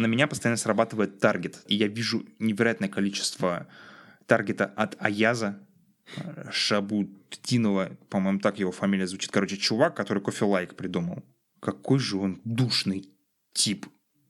на меня постоянно срабатывает таргет, и я вижу невероятное количество таргета от Аяза, Шабутдинова, по-моему, так его фамилия звучит. Короче, чувак, который кофе лайк придумал. Какой же он душный тип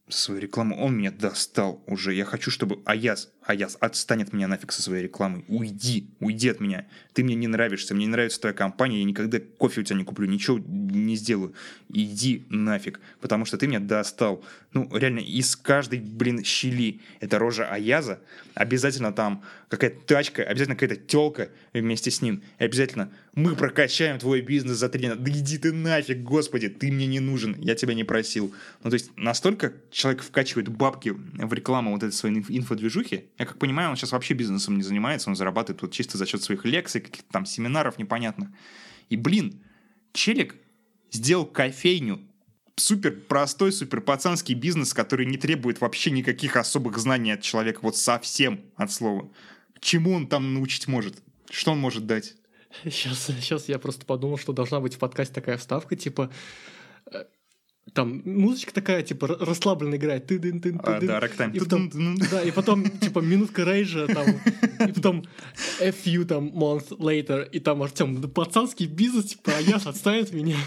свою рекламу. Он меня достал уже. Я хочу, чтобы Аяс, Аяс, отстань от меня нафиг со своей рекламой. Уйди, уйди от меня. Ты мне не нравишься, мне не нравится твоя компания, я никогда кофе у тебя не куплю, ничего не сделаю. Иди нафиг, потому что ты меня достал. Ну, реально, из каждой, блин, щели эта рожа Аяза, обязательно там какая-то тачка, обязательно какая-то телка вместе с ним. И обязательно мы прокачаем твой бизнес за три дня. Да иди ты нафиг, господи, ты мне не нужен, я тебя не просил. Ну, то есть настолько человек вкачивает бабки в рекламу вот этой своей инфодвижухи, я как понимаю, он сейчас вообще бизнесом не занимается, он зарабатывает вот чисто за счет своих лекций, каких-то там семинаров непонятных. И, блин, челик сделал кофейню, супер простой, супер пацанский бизнес, который не требует вообще никаких особых знаний от человека, вот совсем от слова. Чему он там научить может? Что он может дать? Сейчас, сейчас я просто подумал, что должна быть в подкасте такая вставка, типа там музычка такая, типа, расслабленно играет. Ты -дын -тын, а, да, и потом, да, и потом, типа, минутка рейжа, там, и потом a few, там, months later, и там Артем, пацанский бизнес, типа, Аяз, отстань от меня.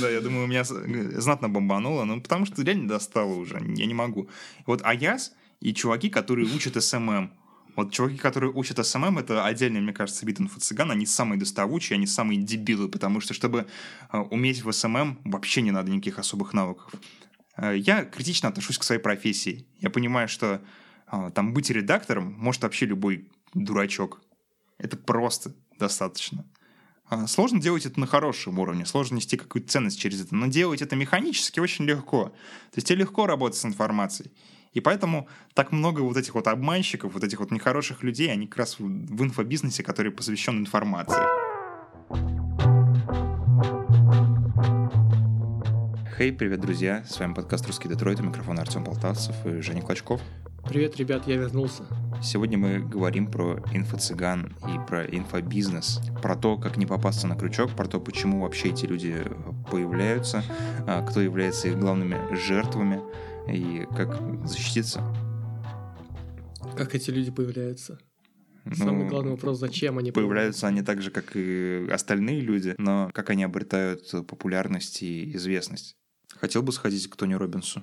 Да, я думаю, у меня знатно бомбануло, ну, потому что реально достало уже, я не могу. Вот Аяз и чуваки, которые учат SMM, вот чуваки, которые учат SMM, это отдельный, мне кажется, вид инфо-цыган, они самые доставучие, они самые дебилы, потому что, чтобы э, уметь в SMM, вообще не надо никаких особых навыков. Э, я критично отношусь к своей профессии. Я понимаю, что э, там быть редактором может вообще любой дурачок. Это просто достаточно. Сложно делать это на хорошем уровне, сложно нести какую-то ценность через это, но делать это механически очень легко. То есть тебе легко работать с информацией. И поэтому так много вот этих вот обманщиков, вот этих вот нехороших людей, они как раз в инфобизнесе, который посвящен информации. Хей, hey, привет, друзья! С вами подкаст «Русский Детройт», у микрофона Артем Полтавцев и Женя Клочков. Привет, ребят, я вернулся. Сегодня мы говорим про инфо-цыган и про инфобизнес, про то, как не попасться на крючок, про то, почему вообще эти люди появляются, а, кто является их главными жертвами, и как защититься. Как эти люди появляются? Ну, Самый главный вопрос, зачем они появляются? Появляются они так же, как и остальные люди, но как они обретают популярность и известность? Хотел бы сходить к Тони Робинсу?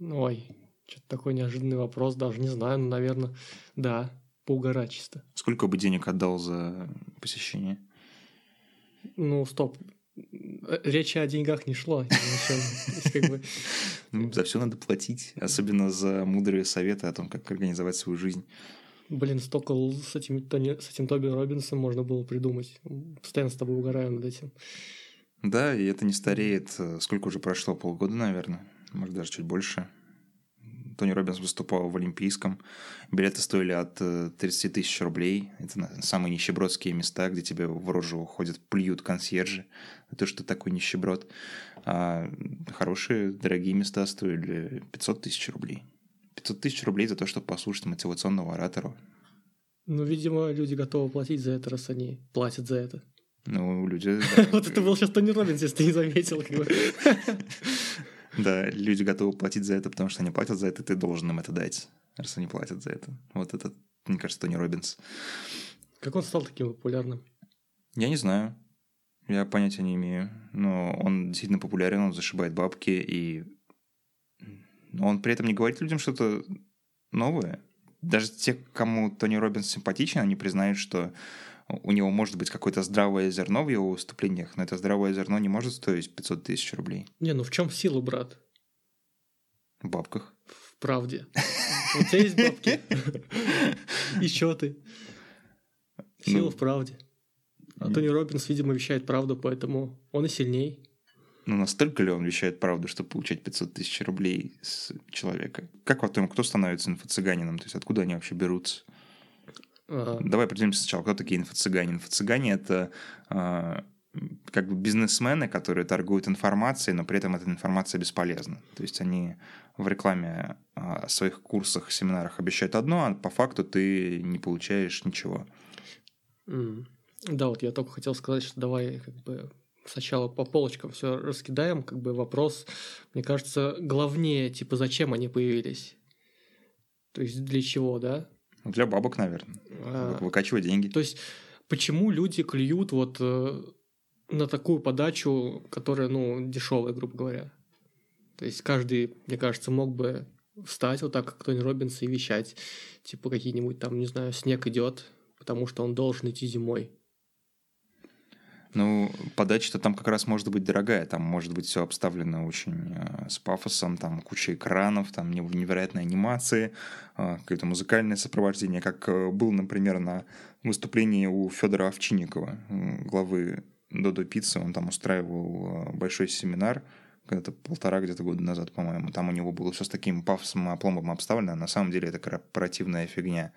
Ой, что-то такой неожиданный вопрос, даже не знаю, но, наверное, да, поугарать чисто. Сколько бы денег отдал за посещение? Ну, стоп, речи о деньгах не шло. Ну, за все надо платить, особенно за мудрые советы о том, как организовать свою жизнь. Блин, столько с этим, с этим Тоби Робинсом можно было придумать. Постоянно с тобой угораю над этим. Да, и это не стареет. Сколько уже прошло? Полгода, наверное. Может, даже чуть больше. Тони Робинс выступал в Олимпийском. Билеты стоили от 30 э, тысяч рублей. Это самые нищебродские места, где тебе в рожу ходят, плюют консьержи. То, что ты такой нищеброд. А хорошие, дорогие места стоили 500 тысяч рублей. 500 тысяч рублей за то, чтобы послушать мотивационного оратора. Ну, видимо, люди готовы платить за это, раз они платят за это. Ну, люди... Вот это был сейчас Тони Робинс, если ты не заметил. Да, люди готовы платить за это, потому что они платят за это, ты должен им это дать, раз они платят за это. Вот это, мне кажется, Тони Робинс. Как он стал таким популярным? Я не знаю. Я понятия не имею. Но он действительно популярен, он зашибает бабки, и он при этом не говорит людям что-то новое. Даже те, кому Тони Робинс симпатичен, они признают, что у него может быть какое-то здравое зерно в его выступлениях, но это здравое зерно не может стоить 500 тысяч рублей. Не, ну в чем сила, брат? В бабках. В правде. У тебя есть бабки. И что ты? Сила ну. в правде. А Тони Робинс, видимо, вещает правду, поэтому он и сильней. Ну, настолько ли он вещает правду, чтобы получать 500 тысяч рублей с человека? Как вот кто становится инфо-цыганином? То есть откуда они вообще берутся? Давай определимся сначала, кто такие инфо-цыгане. Инфо-цыгане — это э, как бы бизнесмены, которые торгуют информацией, но при этом эта информация бесполезна. То есть они в рекламе о своих курсах, семинарах обещают одно, а по факту ты не получаешь ничего. Mm. Да, вот я только хотел сказать, что давай как бы сначала по полочкам все раскидаем, как бы вопрос, мне кажется, главнее, типа, зачем они появились? То есть для чего, да? Для бабок, наверное. А, Выкачивать деньги. То есть почему люди клюют вот э, на такую подачу, которая, ну, дешевая, грубо говоря? То есть каждый, мне кажется, мог бы встать вот так, как Тони Робинс, и вещать, типа какие-нибудь там, не знаю, снег идет, потому что он должен идти зимой. Ну, подача-то там как раз может быть дорогая, там может быть все обставлено очень э, с пафосом, там куча экранов, там невероятные анимации, э, какое-то музыкальное сопровождение, как э, был, например, на выступлении у Федора Овчинникова, главы Додо Пиццы, он там устраивал большой семинар, когда-то полтора где-то года назад, по-моему. Там у него было все с таким пафосом и опломбом обставлено, а на самом деле это корпоративная фигня.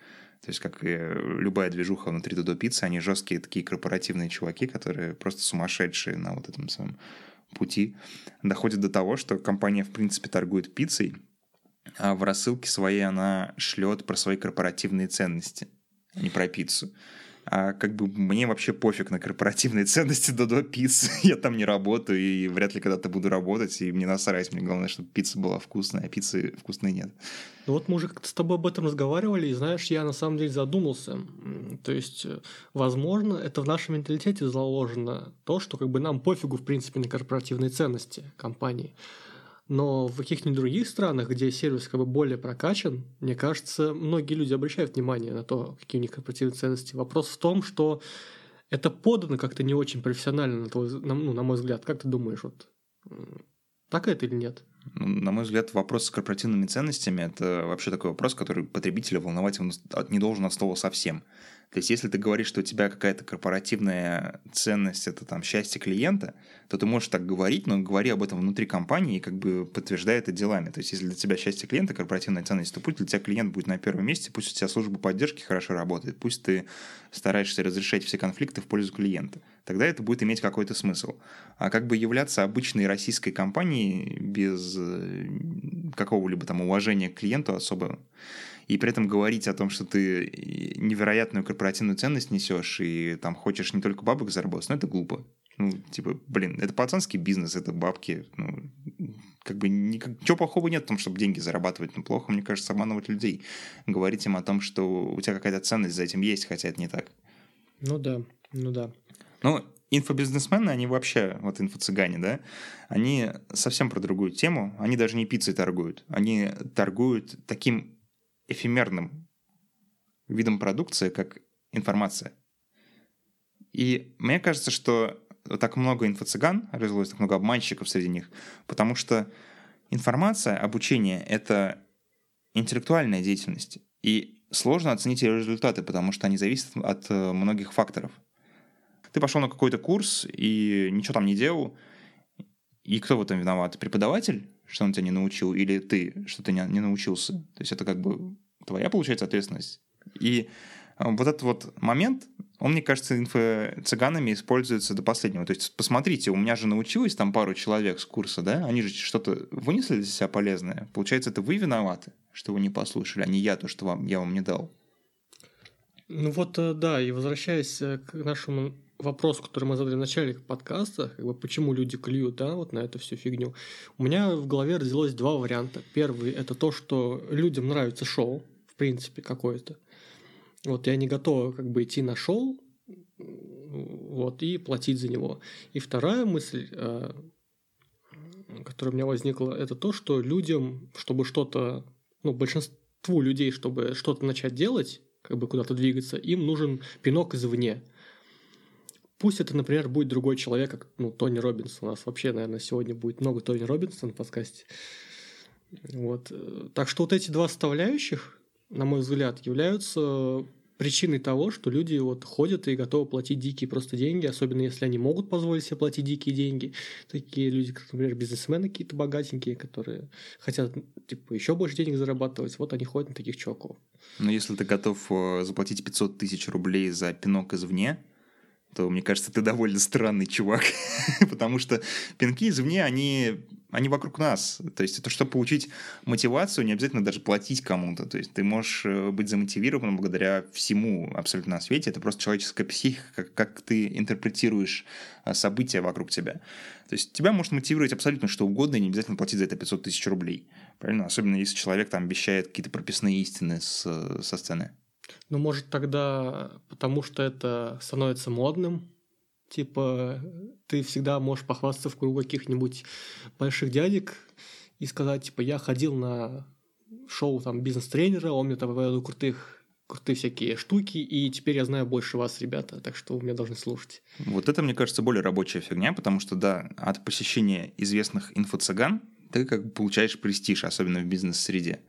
То есть, как и любая движуха внутри Додо Пиццы, они жесткие такие корпоративные чуваки, которые просто сумасшедшие на вот этом своем пути. Доходит до того, что компания, в принципе, торгует пиццей, а в рассылке своей она шлет про свои корпоративные ценности, а не про пиццу а как бы мне вообще пофиг на корпоративные ценности Додо Пиццы. Я там не работаю и вряд ли когда-то буду работать, и мне насрать. Мне главное, чтобы пицца была вкусная, а пиццы вкусной нет. Ну вот мы уже как-то с тобой об этом разговаривали, и знаешь, я на самом деле задумался. То есть, э, возможно, это в нашем менталитете заложено то, что как бы нам пофигу, в принципе, на корпоративные ценности компании. Но в каких-нибудь других странах, где сервис как бы более прокачан, мне кажется, многие люди обращают внимание на то, какие у них корпоративные ценности. Вопрос в том, что это подано как-то не очень профессионально, на, твой, на, ну, на мой взгляд. Как ты думаешь, вот так это или нет? Ну, на мой взгляд, вопрос с корпоративными ценностями – это вообще такой вопрос, который потребителя волновать не должен от слова совсем. То есть, если ты говоришь, что у тебя какая-то корпоративная ценность – это там счастье клиента, то ты можешь так говорить, но говори об этом внутри компании и как бы подтверждай это делами. То есть, если для тебя счастье клиента – корпоративная ценность, то пусть для тебя клиент будет на первом месте, пусть у тебя служба поддержки хорошо работает, пусть ты стараешься разрешать все конфликты в пользу клиента. Тогда это будет иметь какой-то смысл. А как бы являться обычной российской компанией без э, какого-либо там уважения к клиенту особо и при этом говорить о том, что ты невероятную корпоративную ценность несешь и там хочешь не только бабок заработать, ну это глупо. Ну, типа, блин, это пацанский бизнес, это бабки. Ну, как бы ничего плохого нет в том, чтобы деньги зарабатывать. Но плохо, мне кажется, обманывать людей. Говорить им о том, что у тебя какая-то ценность за этим есть, хотя это не так. Ну да, ну да. Ну, инфобизнесмены, они вообще, вот инфо-цыгане, да, они совсем про другую тему. Они даже не пиццей торгуют. Они торгуют таким эфемерным видом продукции, как информация. И мне кажется, что так много инфо-цыган развелось, так много обманщиков среди них, потому что информация, обучение — это интеллектуальная деятельность. И сложно оценить ее результаты, потому что они зависят от э, многих факторов. Ты пошел на какой-то курс и ничего там не делал, и кто в этом виноват? Преподаватель? Что он тебя не научил, или ты, что ты не, не научился. То есть это как бы твоя, получается, ответственность. И а, вот этот вот момент, он, мне кажется, инфо-цыганами используется до последнего. То есть, посмотрите, у меня же научилось там пару человек с курса, да, они же что-то вынесли для себя полезное. Получается, это вы виноваты, что вы не послушали, а не я, то, что вам, я вам не дал. Ну вот, э, да, и возвращаясь э, к нашему вопрос, который мы задали в начале подкаста, как бы почему люди клюют, да, вот на эту всю фигню. У меня в голове родилось два варианта. Первый – это то, что людям нравится шоу, в принципе, какое-то. Вот, и они готовы как бы идти на шоу, вот, и платить за него. И вторая мысль, э, которая у меня возникла, это то, что людям, чтобы что-то, ну, большинству людей, чтобы что-то начать делать, как бы куда-то двигаться, им нужен пинок извне – Пусть это, например, будет другой человек, как ну, Тони Робинс. У нас вообще, наверное, сегодня будет много Тони Робинса на подкасте. Вот. Так что вот эти два составляющих, на мой взгляд, являются причиной того, что люди вот ходят и готовы платить дикие просто деньги, особенно если они могут позволить себе платить дикие деньги. Такие люди, как, например, бизнесмены какие-то богатенькие, которые хотят типа еще больше денег зарабатывать, вот они ходят на таких чуваков. Но если ты готов э, заплатить 500 тысяч рублей за пинок извне, то, мне кажется, ты довольно странный чувак, потому что пинки извне, они они вокруг нас. То есть это чтобы получить мотивацию, не обязательно даже платить кому-то. То есть ты можешь э, быть замотивирован благодаря всему абсолютно на свете. Это просто человеческая психика, как, как ты интерпретируешь э, события вокруг тебя. То есть тебя может мотивировать абсолютно что угодно, и не обязательно платить за это 500 тысяч рублей. Правильно? Особенно если человек там обещает какие-то прописные истины с, со сцены. Ну, может, тогда потому что это становится модным, Типа, ты всегда можешь похвастаться в кругу каких-нибудь больших дядек и сказать, типа, я ходил на шоу там бизнес-тренера, он мне там выводил крутых крутые всякие штуки, и теперь я знаю больше вас, ребята, так что вы меня должны слушать. Вот это, мне кажется, более рабочая фигня, потому что, да, от посещения известных инфо-цыган ты как бы получаешь престиж, особенно в бизнес-среде.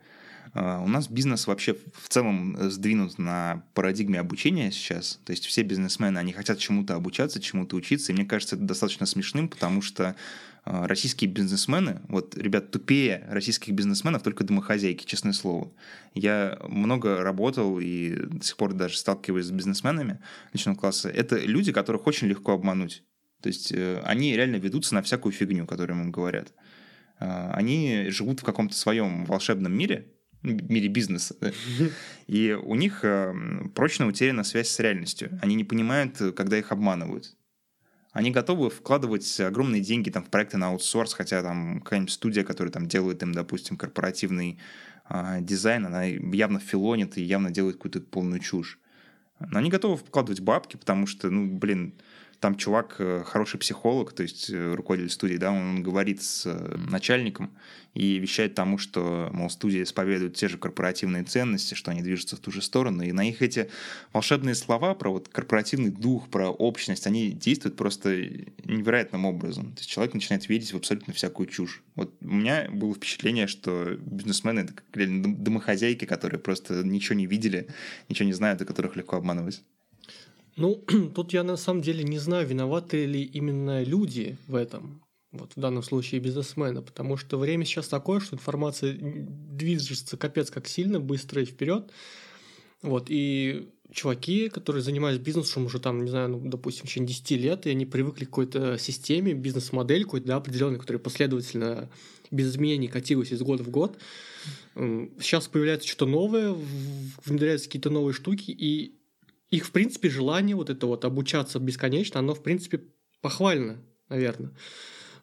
А, у нас бизнес вообще в целом э, сдвинут на парадигме обучения сейчас. То есть все бизнесмены, они хотят чему-то обучаться, чему-то учиться. И мне кажется, это достаточно смешным, потому что а, российские бизнесмены, вот, ребят, тупее российских бизнесменов только домохозяйки, честное слово. Я много работал и до сих пор даже сталкиваюсь с бизнесменами личного класса. Это люди, которых очень легко обмануть. То есть э, они реально ведутся на всякую фигню, которую им говорят. А, они живут в каком-то своем волшебном мире, мире бизнеса. И у них э, прочно утеряна связь с реальностью. Они не понимают, когда их обманывают. Они готовы вкладывать огромные деньги там, в проекты на аутсорс, хотя там какая-нибудь студия, которая там делает им, допустим, корпоративный э, дизайн, она явно филонит и явно делает какую-то полную чушь. Но они готовы вкладывать бабки, потому что, ну, блин, там чувак э, хороший психолог, то есть э, руководитель студии, да, он говорит с начальником, и вещает тому, что, мол, студия исповедует те же корпоративные ценности, что они движутся в ту же сторону, и на их эти волшебные слова про вот корпоративный дух, про общность, они действуют просто невероятным образом. То есть человек начинает верить в абсолютно всякую чушь. Вот у меня было впечатление, что бизнесмены — это как реально домохозяйки, которые просто ничего не видели, ничего не знают, и которых легко обманывать. Ну, тут я на самом деле не знаю, виноваты ли именно люди в этом вот в данном случае бизнесмена, потому что время сейчас такое, что информация движется капец как сильно, быстро и вперед. Вот, и чуваки, которые занимаются бизнесом уже там, не знаю, ну, допустим, в течение 10 лет, и они привыкли к какой-то системе, бизнес-модель какой-то, да, определенной, которая последовательно без изменений катилась из года в год. Сейчас появляется что-то новое, внедряются какие-то новые штуки, и их, в принципе, желание вот это вот обучаться бесконечно, оно, в принципе, похвально, наверное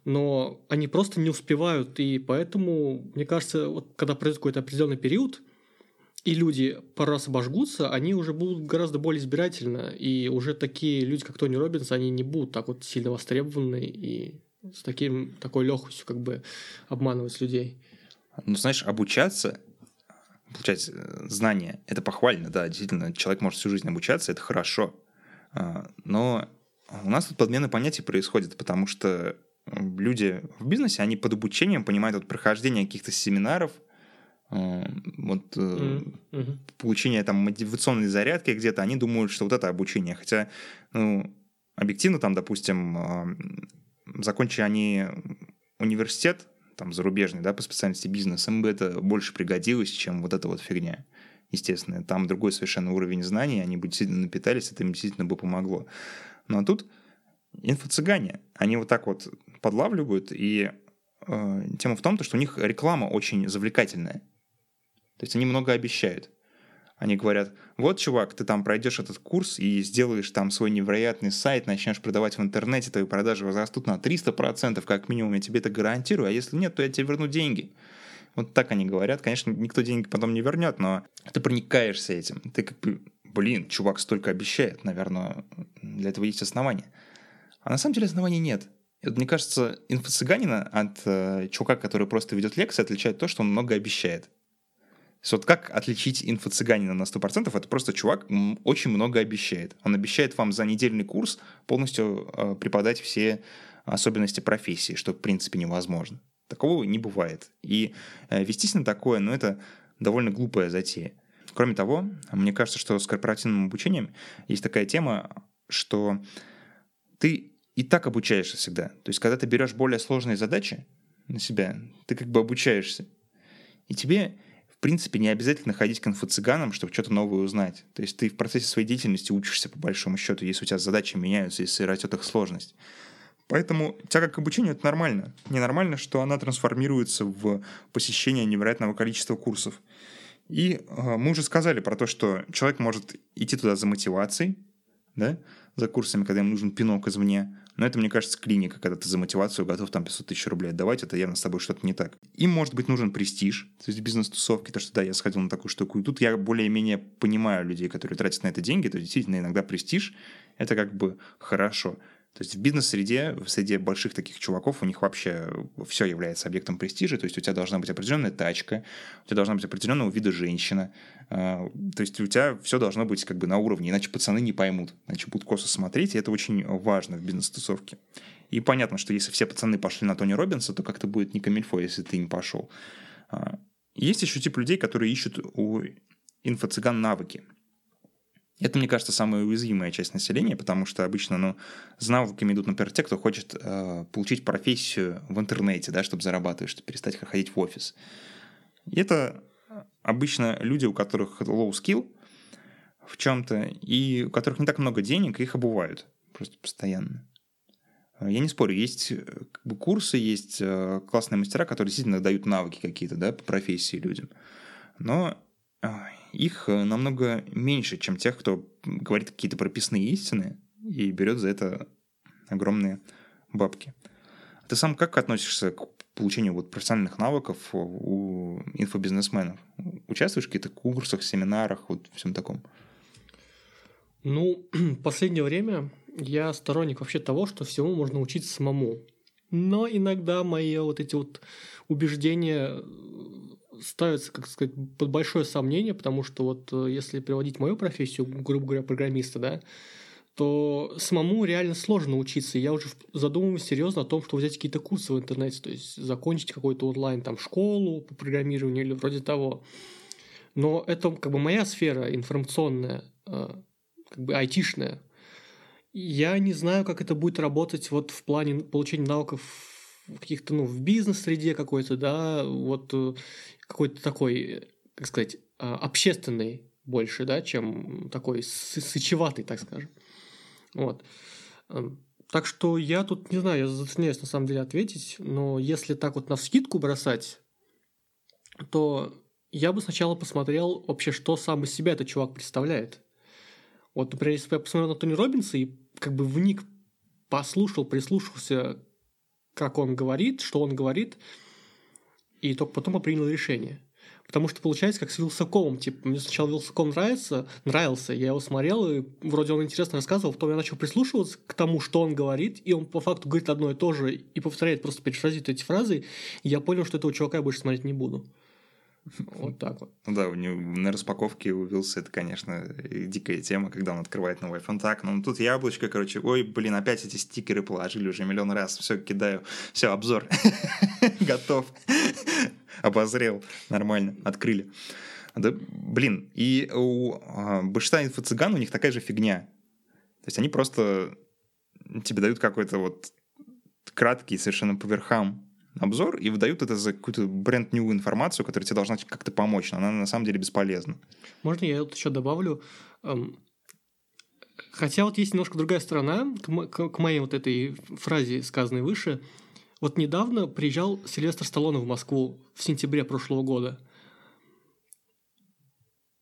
но они просто не успевают, и поэтому, мне кажется, вот когда пройдет какой-то определенный период, и люди пару раз обожгутся, они уже будут гораздо более избирательно, и уже такие люди, как Тони Робинс, они не будут так вот сильно востребованы и с таким, такой легкостью как бы обманывать людей. Ну, знаешь, обучаться, получать э, знания, это похвально, да, действительно, человек может всю жизнь обучаться, это хорошо, а, но у нас тут подмена понятий происходит, потому что люди в бизнесе, они под обучением понимают вот прохождение каких-то семинаров, э, вот mm-hmm. получение там мотивационной зарядки где-то, они думают, что вот это обучение. Хотя, ну, объективно там, допустим, э, закончили они университет, там, зарубежный, да, по специальности бизнес, им бы это больше пригодилось, чем вот эта вот фигня. Естественно, там другой совершенно уровень знаний, они бы действительно напитались, это им действительно бы помогло. Ну, а тут инфо-цыгане, они вот так вот подлавливают, и э, тема в том, что у них реклама очень завлекательная. То есть они много обещают. Они говорят, вот, чувак, ты там пройдешь этот курс и сделаешь там свой невероятный сайт, начнешь продавать в интернете, твои продажи возрастут на 300%, как минимум, я тебе это гарантирую, а если нет, то я тебе верну деньги. Вот так они говорят. Конечно, никто деньги потом не вернет, но ты проникаешься этим. Ты как бы, блин, чувак столько обещает, наверное, для этого есть основания. А на самом деле оснований нет. Мне кажется, инфо-цыганина от э, чувака, который просто ведет лекции, отличает то, что он много обещает. Есть вот как отличить инфо-цыганина на 100%? Это просто чувак очень много обещает. Он обещает вам за недельный курс полностью э, преподать все особенности профессии, что в принципе невозможно. Такого не бывает. И э, вестись на такое, ну это довольно глупая затея. Кроме того, мне кажется, что с корпоративным обучением есть такая тема, что ты и так обучаешься всегда. То есть, когда ты берешь более сложные задачи на себя, ты как бы обучаешься. И тебе, принципе, не обязательно ходить к инфо-цыганам, чтобы что-то новое узнать. То есть ты в процессе своей деятельности учишься по большому счету, если у тебя задачи меняются, если растет их сложность. Поэтому тяга к обучению — это нормально. Ненормально, что она трансформируется в посещение невероятного количества курсов. И э, мы уже сказали про то, что человек может идти туда за мотивацией, да, за курсами, когда ему нужен пинок извне. Но это, мне кажется, клиника, когда ты за мотивацию готов там 500 тысяч рублей отдавать, это явно с тобой что-то не так. Им, может быть, нужен престиж, то есть бизнес-тусовки, то, что да, я сходил на такую штуку. И тут я более-менее понимаю людей, которые тратят на это деньги, то действительно иногда престиж — это как бы хорошо. То есть в бизнес-среде, в среде больших таких чуваков, у них вообще все является объектом престижа. То есть у тебя должна быть определенная тачка, у тебя должна быть определенного вида женщина. А, то есть у тебя все должно быть как бы на уровне, иначе пацаны не поймут, иначе будут косо смотреть, и это очень важно в бизнес-тусовке. И понятно, что если все пацаны пошли на Тони Робинса, то как-то будет не камильфо, если ты не пошел. А, есть еще тип людей, которые ищут у инфо-цыган навыки. Это, мне кажется, самая уязвимая часть населения, потому что обычно, ну, с навыками идут, например, те, кто хочет э, получить профессию в интернете, да, чтобы зарабатывать, чтобы перестать ходить в офис. И это обычно люди, у которых low skill в чем-то, и у которых не так много денег, их обувают просто постоянно. Я не спорю, есть э, как бы, курсы, есть э, классные мастера, которые действительно дают навыки какие-то да, по профессии людям. Но их э, намного меньше, чем тех, кто говорит какие-то прописные истины и берет за это огромные бабки. Ты сам как относишься к получению вот профессиональных навыков у инфобизнесменов? Участвуешь в каких-то курсах, семинарах, вот всем таком? Ну, в последнее время я сторонник вообще того, что всему можно учиться самому. Но иногда мои вот эти вот убеждения ставится, как сказать, под большое сомнение, потому что вот э, если приводить мою профессию, грубо говоря, программиста, да, то самому реально сложно учиться. Я уже задумываюсь серьезно о том, что взять какие-то курсы в интернете, то есть закончить какой-то онлайн там школу по программированию или вроде того. Но это как бы моя сфера информационная, э, как бы айтишная. Я не знаю, как это будет работать вот в плане получения навыков каких-то, ну, в бизнес-среде какой-то, да, вот э, какой-то такой, как сказать, а, общественный больше, да, чем такой сычеватый, так скажем. Вот. Эм, так что я тут, не знаю, я затрудняюсь на самом деле ответить, но если так вот на вскидку бросать, то я бы сначала посмотрел вообще, что сам из себя этот чувак представляет. Вот, например, если бы я посмотрел на Тони Робинса и как бы вник, послушал, прислушался как он говорит, что он говорит, и только потом я принял решение. Потому что получается как с Вилсакомом. Типа, мне сначала Вилсаком нравится, нравился, я его смотрел, и вроде он интересно рассказывал, потом я начал прислушиваться к тому, что он говорит, и он по факту говорит одно и то же, и повторяет просто перефразирует эти фразы, и я понял, что этого чувака я больше смотреть не буду. Вот так вот. Ну да, у него на распаковке у Вилса это, конечно, дикая тема, когда он открывает новый iPhone. Так, ну тут яблочко, короче, ой, блин, опять эти стикеры положили уже миллион раз. Все, кидаю. Все, обзор. Готов. Обозрел. Нормально. Открыли. Да, блин, и у а, большинства инфо-цыган у них такая же фигня. То есть они просто тебе дают какой-то вот краткий, совершенно по верхам обзор и выдают это за какую-то бренд-нью информацию, которая тебе должна как-то помочь, но она на самом деле бесполезна. Можно я тут еще добавлю? Хотя вот есть немножко другая сторона к моей вот этой фразе, сказанной выше. Вот недавно приезжал Сильвестр Сталлоне в Москву в сентябре прошлого года.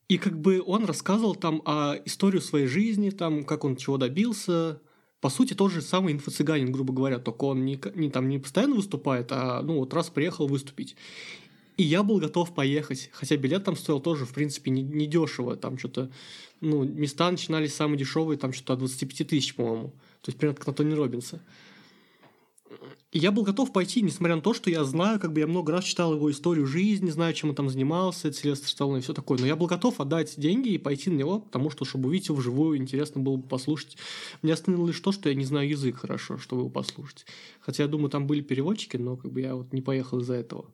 И как бы он рассказывал там о историю своей жизни, там, как он чего добился, по сути, тот же самый инфо-цыганин, грубо говоря, только он не, не, там, не постоянно выступает, а ну вот раз приехал выступить. И я был готов поехать, хотя билет там стоил тоже, в принципе, не, не дешево. Там что-то, ну, места начинались самые дешевые, там что-то от 25 тысяч, по-моему. То есть, примерно как на Тони Робинса. Я был готов пойти, несмотря на то, что я знаю, как бы я много раз читал его историю жизни, знаю, чем он там занимался, Сильвестр Сталлоне и все такое. Но я был готов отдать деньги и пойти на него, потому что, чтобы увидеть его вживую, интересно было бы послушать. Мне остановило лишь то, что я не знаю язык хорошо, чтобы его послушать. Хотя, я думаю, там были переводчики, но как бы я вот не поехал из-за этого.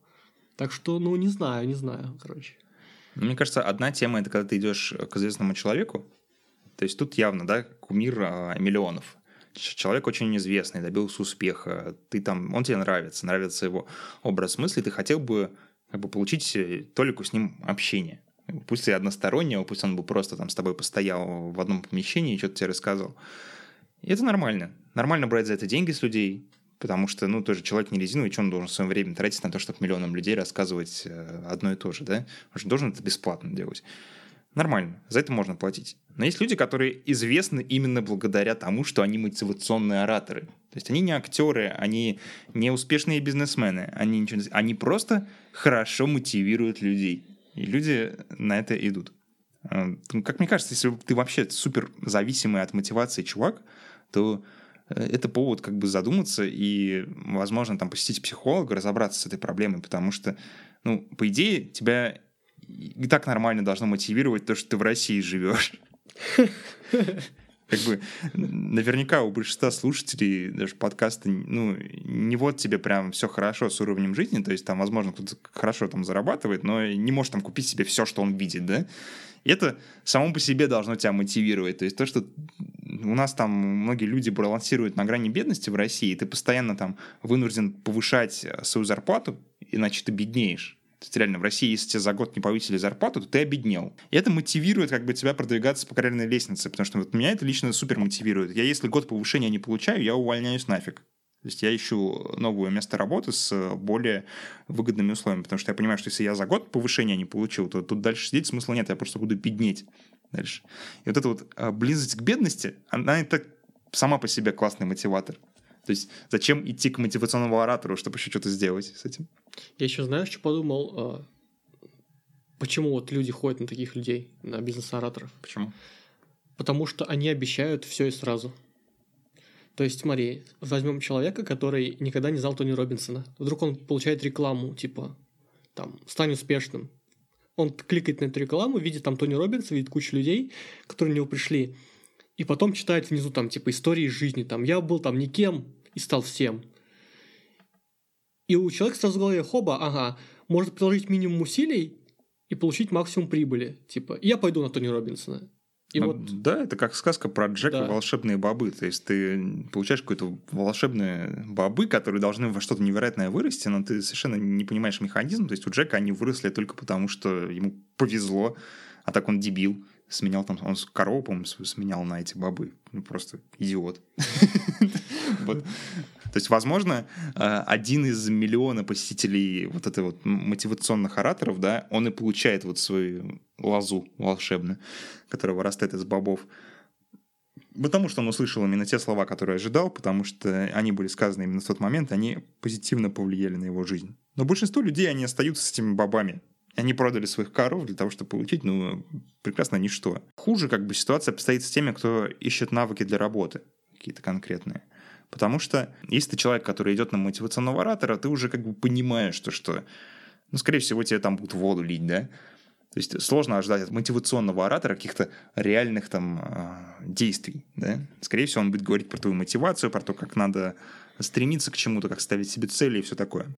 Так что, ну, не знаю, не знаю, короче. Мне кажется, одна тема – это когда ты идешь к известному человеку, то есть тут явно, да, кумир а, миллионов человек очень известный, добился успеха, ты там, он тебе нравится, нравится его образ мысли, ты хотел бы как бы получить э, толику с ним общение. Пусть и одностороннего, пусть он бы просто там с тобой постоял в одном помещении и что-то тебе рассказывал. И это нормально. нормально брать за это деньги с людей, потому что, ну, тоже человек не резиновый, что он должен свое время тратить на то, чтобы миллионам людей рассказывать э, одно и то же, да? Он же должен это бесплатно делать. Нормально, за это можно платить. Но есть люди, которые известны именно благодаря тому, что они мотивационные ораторы. То есть они не актеры, они не успешные бизнесмены, они, ничего, они просто хорошо мотивируют людей. И люди на это идут. Э, ну, как мне кажется, если ты вообще супер зависимый от мотивации чувак, то э, это повод как бы задуматься и, возможно, там посетить психолога, разобраться с этой проблемой, потому что, ну, по идее, тебя и так нормально должно мотивировать то, что ты в России живешь. Как бы наверняка у большинства слушателей даже подкаста, ну, не вот тебе прям все хорошо с уровнем жизни, то есть там, возможно, кто-то хорошо там зарабатывает, но не может там купить себе все, что он видит, да? И это само по себе должно тебя мотивировать. То есть то, что у нас там многие люди балансируют на грани бедности в России, ты постоянно там вынужден повышать свою зарплату, иначе ты беднеешь. То есть реально в России, если тебе за год не повысили зарплату, то ты обеднел. И это мотивирует как бы тебя продвигаться по карьерной лестнице, потому что вот меня это лично супер мотивирует. Я если год повышения не получаю, я увольняюсь нафиг. То есть я ищу новое место работы с более выгодными условиями, потому что я понимаю, что если я за год повышения не получил, то тут дальше сидеть смысла нет, я просто буду беднеть дальше. И вот эта вот а, близость к бедности, она это сама по себе классный мотиватор. То есть зачем идти к мотивационному оратору, чтобы еще что-то сделать с этим? Я еще, знаешь, что подумал? А, почему вот люди ходят на таких людей, на бизнес-ораторов? Почему? Потому что они обещают все и сразу. То есть, смотри, возьмем человека, который никогда не знал Тони Робинсона. Вдруг он получает рекламу, типа, там, стань успешным. Он кликает на эту рекламу, видит там Тони Робинса, видит кучу людей, которые на него пришли. И потом читает внизу там, типа, истории жизни. Там, я был там никем, и стал всем. И у человека сразу в голове, хоба, ага, может приложить минимум усилий и получить максимум прибыли. Типа, я пойду на Тони Робинсона. И ну, вот... Да, это как сказка про Джека да. волшебные бобы. То есть ты получаешь какие-то волшебные бобы, которые должны во что-то невероятное вырасти, но ты совершенно не понимаешь механизм. То есть у Джека они выросли только потому, что ему повезло, а так он дебил сменял там, он корову, по-моему, сменял на эти бобы. Ну, просто идиот. То есть, возможно, э, один из миллиона посетителей вот этой вот мотивационных ораторов, да, он и получает вот свою лазу волшебную, которая вырастает из бобов. Потому что он услышал именно те слова, которые ожидал, потому что они были сказаны именно в тот момент, они позитивно повлияли на его жизнь. Но большинство людей, они остаются с этими бобами. Они продали своих коров для того, чтобы получить, ну, прекрасно ничто. Хуже как бы ситуация обстоит с теми, кто ищет навыки для работы какие-то конкретные. Потому что если ты человек, который идет на мотивационного оратора, ты уже как бы понимаешь то, что, ну, скорее всего, тебе там будут воду лить, да? То есть сложно ожидать от мотивационного оратора каких-то реальных там а, действий, да? Скорее всего, он будет говорить про твою мотивацию, про то, как надо стремиться к чему-то, как ставить себе цели и все такое.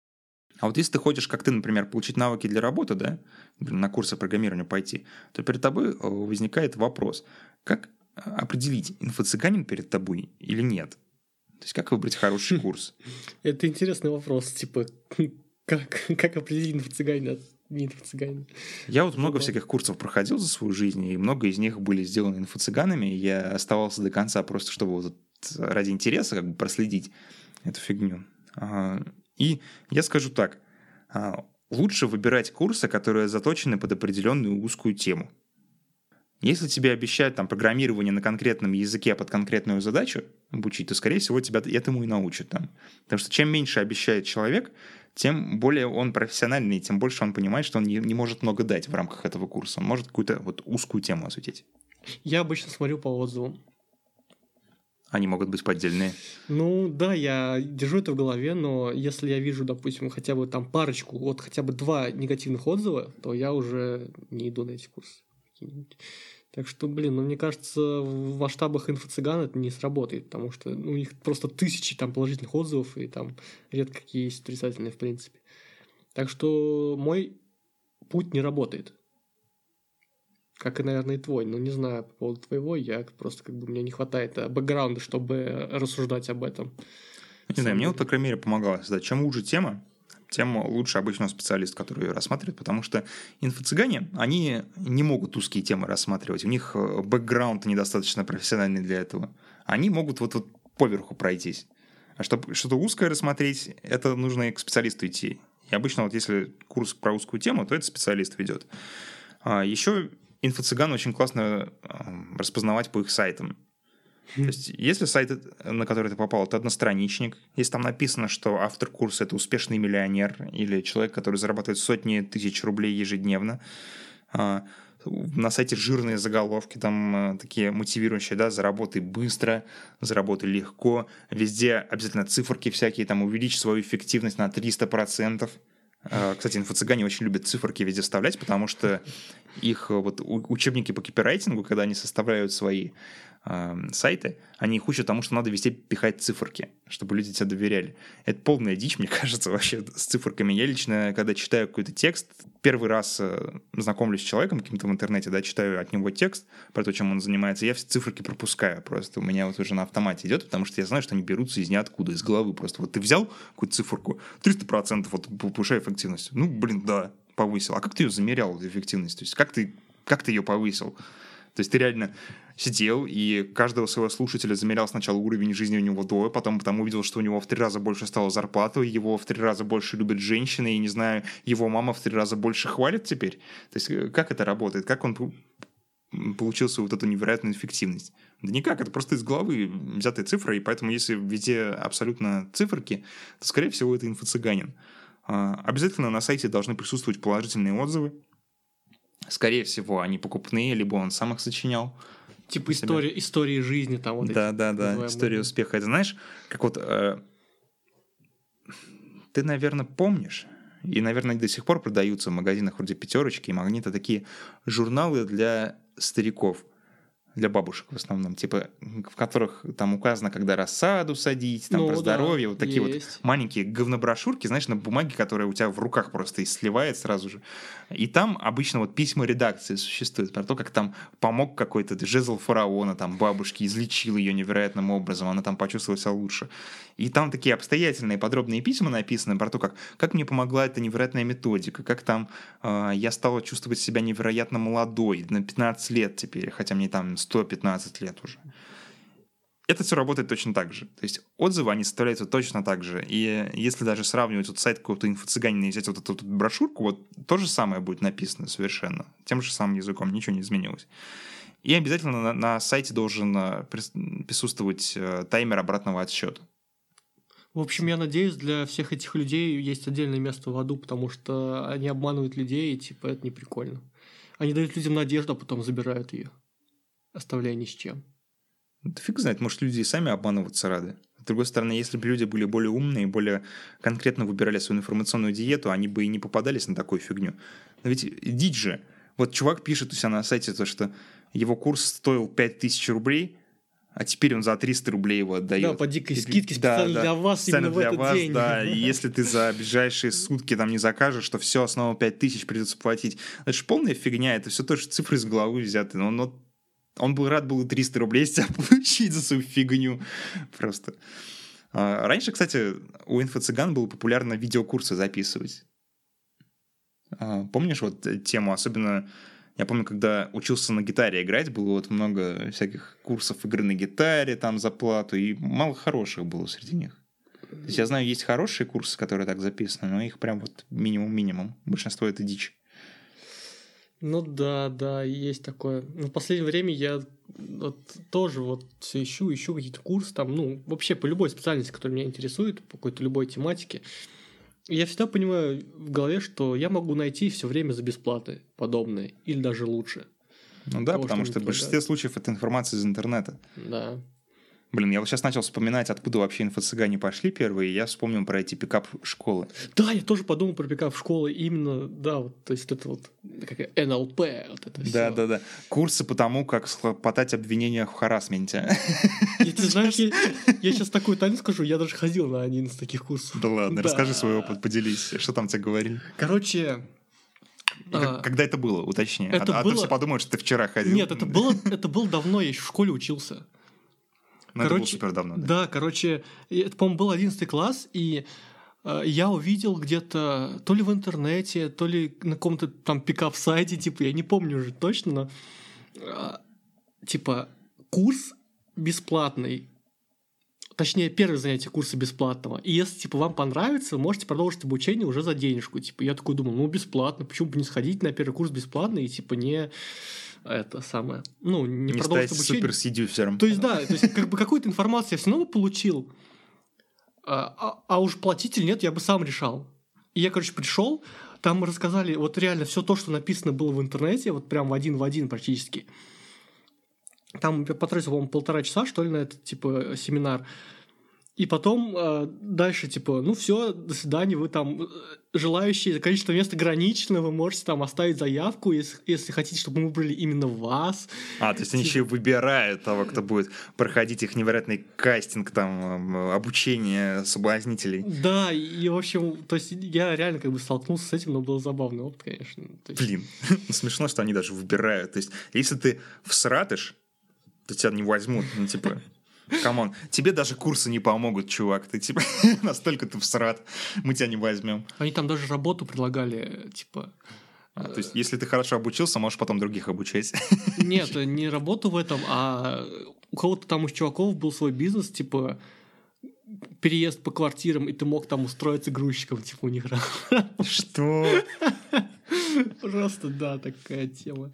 А вот если ты хочешь, как ты, например, получить навыки для работы, да, на курсы программирования пойти, то перед тобой э, возникает вопрос, как э, определить, инфо-цыганин перед тобой или нет? То есть как выбрать хороший курс? Это интересный вопрос, типа, как, как определить инфо-цыганина от не инфо-цыганина? Я вот много всяких курсов проходил за свою жизнь, и много из них были сделаны инфо-цыганами, я оставался до конца просто, чтобы вот ради интереса как бы проследить эту фигню. И я скажу так, а, лучше выбирать курсы, которые заточены под определенную узкую тему. Если тебе обещают там программирование на конкретном языке под конкретную задачу обучить, то, скорее всего, тебя этому и научат там. Потому что чем меньше обещает человек, тем более он профессиональный, тем больше он понимает, что он не, не может много дать в рамках этого курса. Он может какую-то вот узкую тему осветить. Я обычно смотрю по отзывам. Они могут быть поддельные. Ну да, я держу это в голове, но если я вижу, допустим, хотя бы там парочку, вот хотя бы два негативных отзыва, то я уже не иду на эти курсы. Так что, блин, ну мне кажется, в масштабах инфо-цыган это не сработает, потому что ну, у них просто тысячи там положительных отзывов, и там редко какие есть отрицательные, в принципе. Так что мой путь не работает как и, наверное, и твой. Ну, не знаю по поводу твоего, я просто как бы мне не хватает э, бэкграунда, чтобы рассуждать об этом. Не знаю, мне вот, по крайней мере, помогало создать. Чем лучше тема, тем лучше обычно специалист, который ее рассматривает, потому что инфо-цыгане, они не могут узкие темы рассматривать, у них э, бэкграунд недостаточно профессиональный для этого. Они могут вот, вот поверху пройтись. А чтобы что-то узкое рассмотреть, это нужно к специалисту идти. И обычно вот если курс про узкую тему, то это специалист ведет. А еще инфо-цыган очень классно распознавать по их сайтам. То есть, если сайт, на который ты попал, это одностраничник, если там написано, что автор курса это успешный миллионер или человек, который зарабатывает сотни тысяч рублей ежедневно, а, на сайте жирные заголовки, там а, такие мотивирующие, да, заработай быстро, заработай легко, везде обязательно циферки всякие, там увеличь свою эффективность на 300%. А, кстати, инфо-цыгане очень любят циферки везде вставлять, потому что их вот учебники по копирайтингу, когда они составляют свои э, сайты, они их учат тому, что надо везде пихать циферки, чтобы люди тебе доверяли. Это полная дичь, мне кажется, вообще с циферками. Я лично, когда читаю какой-то текст, первый раз э, знакомлюсь с человеком каким-то в интернете, да, читаю от него текст про то, чем он занимается, я все циферки пропускаю просто. У меня вот уже на автомате идет, потому что я знаю, что они берутся из ниоткуда, из головы. Просто вот ты взял какую-то циферку, 300% вот повышай эффективность. Ну, блин, да, повысил. А как ты ее замерял, эффективность? То есть как ты, как ты ее повысил? То есть ты реально сидел и каждого своего слушателя замерял сначала уровень жизни у него до, потом потом увидел, что у него в три раза больше стало зарплата, его в три раза больше любят женщины, и, не знаю, его мама в три раза больше хвалит теперь. То есть э, как это работает? Как он получился вот эту невероятную эффективность? Да никак, это просто из головы взятые цифры, и поэтому если везде абсолютно циферки, то, скорее всего, это инфо-цыганин. А, обязательно на сайте должны присутствовать положительные отзывы. Скорее всего, они покупные, либо он сам их сочинял. Типа история, истории жизни там вот Да, да, да, история успеха. Это знаешь, как вот... Э, ты, наверное, помнишь, и, наверное, до сих пор продаются в магазинах вроде «Пятерочки» и «Магнита» такие журналы для стариков – для бабушек в основном, типа, в которых там указано, когда рассаду садить, там ну, про здоровье, да, вот такие есть. вот маленькие говноброшюрки, знаешь, на бумаге, которая у тебя в руках просто и сливает сразу же. И там обычно вот письма редакции существуют про то, как там помог какой-то жезл фараона, там бабушке, излечил ее невероятным образом, она там почувствовала себя лучше. И там такие обстоятельные, подробные письма написаны про то, как, как мне помогла эта невероятная методика, как там э, я стала чувствовать себя невероятно молодой, на 15 лет теперь, хотя мне там 115 лет уже. Это все работает точно так же. То есть отзывы, они составляются точно так же. И если даже сравнивать вот сайт какого-то инфо-цыганина и взять вот эту вот брошюрку, вот то же самое будет написано совершенно. Тем же самым языком, ничего не изменилось. И обязательно на, на сайте должен э, присутствовать э, таймер обратного отсчета. В общем, я надеюсь, для всех этих людей есть отдельное место в аду, потому что они обманывают людей, и типа это не прикольно. Они дают людям надежду, а потом забирают ее оставляя ни с чем. Да фиг знает, может, люди и сами обманываться рады. С другой стороны, если бы люди были более умные, более конкретно выбирали свою информационную диету, они бы и не попадались на такую фигню. Но ведь дичь же. Вот чувак пишет у себя на сайте то, что его курс стоил 5000 рублей, а теперь он за 300 рублей его отдает. Да, по дикой скидке специально да, для вас специально именно для в этот вас, день. Да, и если ты за ближайшие сутки там не закажешь, что все, снова 5000 придется платить. Это же полная фигня, это все тоже цифры из головы взяты. Но, но он был рад был 300 рублей с тебя получить за свою фигню. Просто. А, раньше, кстати, у инфо-цыган было популярно видеокурсы записывать. А, помнишь вот тему, особенно я помню, когда учился на гитаре играть, было вот много всяких курсов игры на гитаре там за плату, и мало хороших было среди них. То есть я знаю, есть хорошие курсы, которые так записаны, но их прям вот минимум-минимум. Большинство это дичь. Ну да, да, есть такое. Но в последнее время я вот тоже вот все ищу, ищу какие-то курсы там, ну, вообще по любой специальности, которая меня интересует, по какой-то любой тематике. Я всегда понимаю в голове, что я могу найти все время за бесплаты подобное, или даже лучше. Ну да, того, потому что, что в большинстве случаев это информация из интернета. Да. Блин, я вот сейчас начал вспоминать, откуда вообще инфо-цыгане пошли первые, и я вспомнил про эти пикап-школы. Да, я тоже подумал про пикап-школы, именно, да, вот, то есть это вот как НЛП, вот это все. Да, да, да. Курсы по тому, как схлопотать обвинения в харасменте. И ты знаешь, я, я сейчас такую тайну скажу, я даже ходил на один из таких курсов. Да ладно, да. расскажи свой опыт, поделись, что там тебе говорили. Короче, а, когда это было, уточни. Это а, было... а то все подумают, что ты вчера ходил. Нет, это было, это было давно, я еще в школе учился. Но короче, это было супер давно. Да, да короче, это, по-моему, был 11 класс, и э, я увидел где-то то ли в интернете, то ли на каком-то там пикап-сайте, типа, я не помню уже точно, но э, типа курс бесплатный точнее, первое занятие курса бесплатного. И если, типа, вам понравится, вы можете продолжить обучение уже за денежку. Типа, я такой думал, ну, бесплатно, почему бы не сходить на первый курс бесплатно и, типа, не это самое, ну, не, Не продолжить стать обучение. супер седюсером. То есть, да, то есть, как бы какую-то информацию я все равно получил, а, а- а уж платить или нет, я бы сам решал. И я, короче, пришел, там рассказали вот реально все то, что написано было в интернете, вот прям в один в один практически. Там я потратил, по-моему, полтора часа, что ли, на этот, типа, семинар. И потом э, дальше, типа, ну все, до свидания, вы там, э, желающие, количество мест ограничено, вы можете там оставить заявку, если, если хотите, чтобы мы выбрали именно вас. А, то есть они еще и выбирают того, кто будет проходить их невероятный кастинг, там, обучение соблазнителей. Да, и, в общем, то есть я реально как бы столкнулся с этим, но был забавный опыт, конечно. Есть- Блин, ну, смешно, что они даже выбирают. То есть, если ты всратыш, то тебя не возьмут. Ну, типа, come on, тебе даже курсы не помогут, чувак. Ты, типа, настолько ты всрат, мы тебя не возьмем. Они там даже работу предлагали, типа... А, то есть, если ты хорошо обучился, можешь потом других обучать. Нет, не работу в этом, а у кого-то там из чуваков был свой бизнес, типа переезд по квартирам, и ты мог там устроиться грузчиком, типа у них Что? Просто, да, такая тема.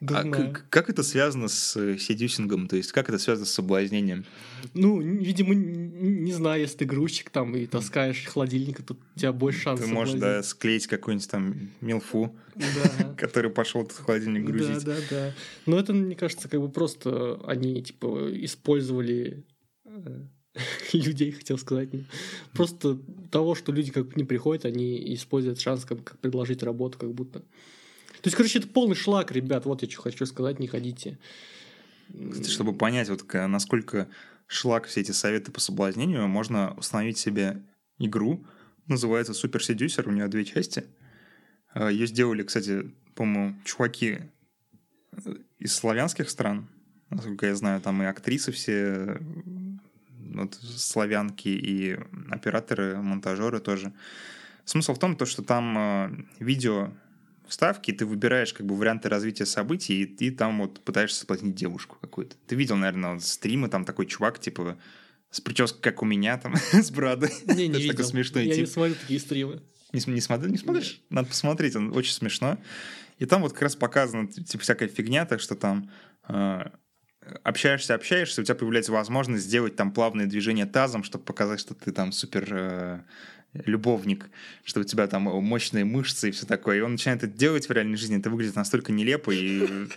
А Дурная. как это связано с э, седюсингом? То есть, как это связано с соблазнением? Ну, видимо, не знаю, если ты грузчик там и таскаешь холодильник, то у тебя больше шансов. Ты можешь, да, склеить какую-нибудь там милфу, который пошел этот холодильник грузить. Да, да, да. Но это, мне кажется, как бы просто они, типа, использовали э, людей, хотел сказать. Просто того, что люди как бы не приходят, они используют шанс как, предложить работу, как будто. То есть, короче, это полный шлак, ребят. Вот я что хочу сказать, не ходите. Кстати, чтобы понять, вот насколько шлак все эти советы по соблазнению, можно установить себе игру. Называется Супер Седюсер, у нее две части. Ее сделали, кстати, по-моему, чуваки э, из славянских стран. Насколько я знаю, там и актрисы все вот, славянки, и операторы, монтажеры тоже. Смысл в том, то, что там э, видео вставки, ты выбираешь как бы варианты развития событий, и ты там вот пытаешься соблазнить девушку какую-то. Ты видел, наверное, вот стримы, там такой чувак, типа, с прической, как у меня, там, с брадой. Не, не такой видел. смешной Я не смотрю такие стримы. Не, не, смотри, не смотришь? Надо посмотреть, он очень смешно. И там вот как раз показано, типа, всякая фигня, так что там э, общаешься, общаешься, у тебя появляется возможность сделать там плавные движения тазом, чтобы показать, что ты там супер э, любовник, что у тебя там мощные мышцы и все такое. И он начинает это делать в реальной жизни, это выглядит настолько нелепо и...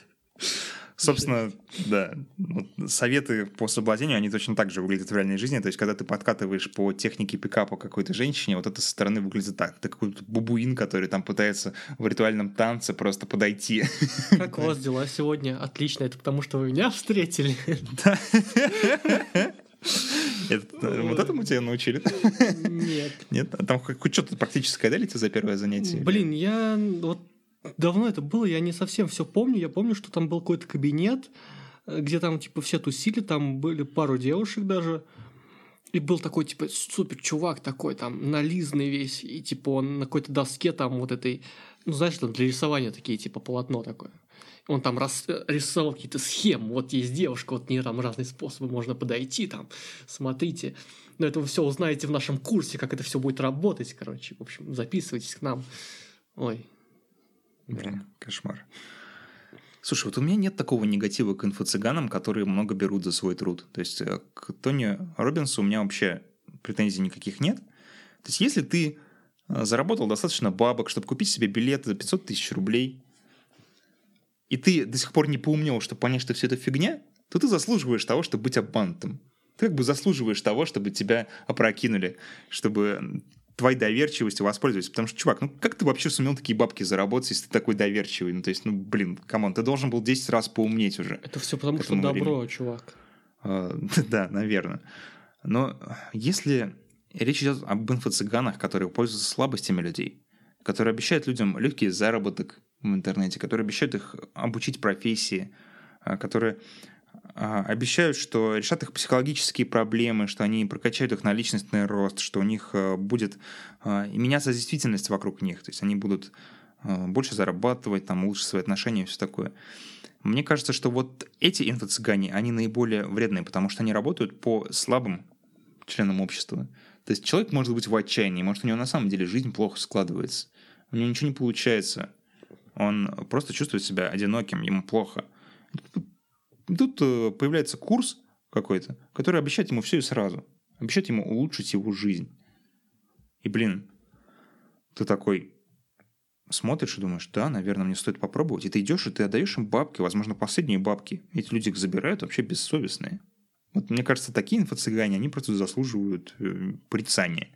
Собственно, да, советы по соблазнению, они точно так же выглядят в реальной жизни. То есть, когда ты подкатываешь по технике пикапа какой-то женщине, вот это со стороны выглядит так. Ты какой-то бубуин, который там пытается в ритуальном танце просто подойти. Как у вас дела сегодня? Отлично. Это потому, что вы меня встретили. Это- э, Вот этому тебя научили? Нет. Нет? А Там хоть что-то практическое дали тебе за первое занятие? Блин, я вот давно это было, я не совсем все помню. Я помню, что там был какой-то кабинет, э, где там типа все тусили, там были пару девушек даже. И был такой, типа, супер чувак такой, там, нализный весь, и, типа, он на какой-то доске там вот этой, ну, знаешь, там для рисования такие, типа, полотно такое. Он там рас- э, рисовал какие-то схемы, вот есть девушка, вот не там разные способы можно подойти, там, смотрите. Но это вы все узнаете в нашем курсе, как это все будет работать, короче. В общем, записывайтесь к нам. Ой, Блин, кошмар. Слушай, вот у меня нет такого негатива к инфо-цыганам, которые много берут за свой труд. То есть э, к Тони Робинсу у меня вообще претензий никаких нет. То есть если ты э, заработал достаточно бабок, чтобы купить себе билет за 500 тысяч рублей, и ты до сих пор не поумнел, чтобы понять, что все это фигня, то ты заслуживаешь того, чтобы быть обманутым. Ты как бы заслуживаешь того, чтобы тебя опрокинули, чтобы твоей доверчивостью воспользоваться. Потому что, чувак, ну как ты вообще сумел такие бабки заработать, если ты такой доверчивый? Ну, то есть, ну, блин, come on, ты должен был 10 раз поумнеть уже. это все потому, что добро, времени. чувак. А, Да, наверное. Но если речь идет об инфо-цыганах, которые пользуются слабостями людей, которые обещают людям легкий заработок в интернете, которые обещают их обучить профессии, а, которые обещают, что решат их психологические проблемы, что они прокачают их на личностный рост, что у них а, будет а, меняться действительность вокруг них, то есть они будут а, больше зарабатывать, там, улучшить свои отношения и все такое. Мне кажется, что вот эти инфо-цыгане, они наиболее вредные, потому что они работают по слабым членом общества. То есть человек может быть в отчаянии, может у него на самом деле жизнь плохо складывается, у него ничего не получается, он просто чувствует себя одиноким, ему плохо. Тут э, появляется курс какой-то, который обещает ему все и сразу, обещает ему улучшить его жизнь. И, блин, ты такой смотришь и думаешь, да, наверное, мне стоит попробовать. И ты идешь, и ты отдаешь им бабки, возможно, последние бабки. Эти люди их забирают вообще бессовестные. Вот мне кажется, такие инфо-цыгане, они просто заслуживают э, порицания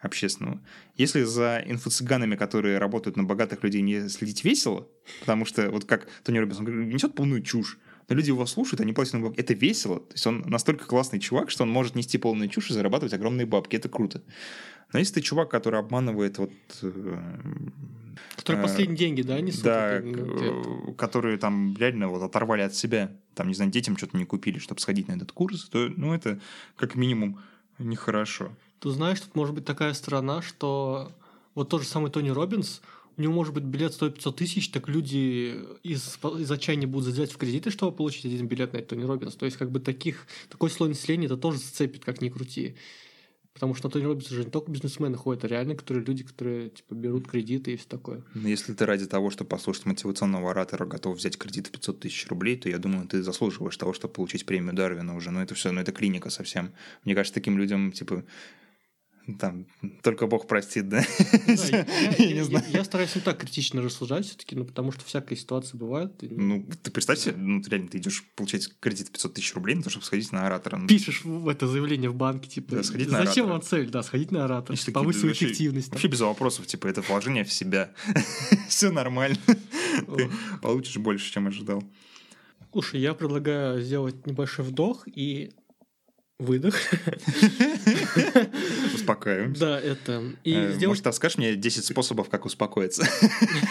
общественного. Если за инфо-цыганами, которые работают на богатых людей, не следить весело, потому что вот как Тони Робинсон несет полную чушь, но люди его слушают, они платят ему Это весело. То есть он настолько классный чувак, что он может нести полную чушь и зарабатывать огромные бабки. Это круто. Но если ты чувак, который обманывает вот... Э, который э, последние деньги, да, несут? Да, которые там реально вот оторвали от себя. Там, не знаю, детям что-то не купили, чтобы сходить на этот курс. То, ну, это как минимум нехорошо. Ты знаешь, тут может быть такая сторона, что вот тот же самый Тони Робинс, у него может быть билет стоит 500 тысяч, так люди из, из отчаяния будут задевать в кредиты, чтобы получить один билет на Тони Робинс. То есть, как бы таких, такой слой населения это тоже зацепит, как ни крути. Потому что на Тони Робинса же не только бизнесмены ходят, а реально которые люди, которые типа берут кредиты и все такое. Но ну, если ты ради того, чтобы послушать мотивационного оратора, готов взять кредит в 500 тысяч рублей, то я думаю, ты заслуживаешь того, чтобы получить премию Дарвина уже. Но это все, ну это клиника совсем. Мне кажется, таким людям, типа, там только Бог простит, да? да я, я, не знаю. Я, я стараюсь не так критично рассуждать все-таки, ну, потому что всякие ситуации бывают. Ну, ты представь себе, ну, ты реально ты идешь получать кредит 500 тысяч рублей на то, чтобы сходить на оратора. Пишешь в это заявление в банке, типа, да, сходить на зачем оратора. вам цель? Да, сходить на оратора, Значит, повысить эффективность. Вообще без вопросов, типа, это вложение в себя. Все нормально. Ты получишь больше, чем ожидал. Слушай, я предлагаю сделать небольшой вдох и выдох. Успокаиваемся. Да, это. И э, сделать... Может, расскажешь мне 10 способов, как успокоиться?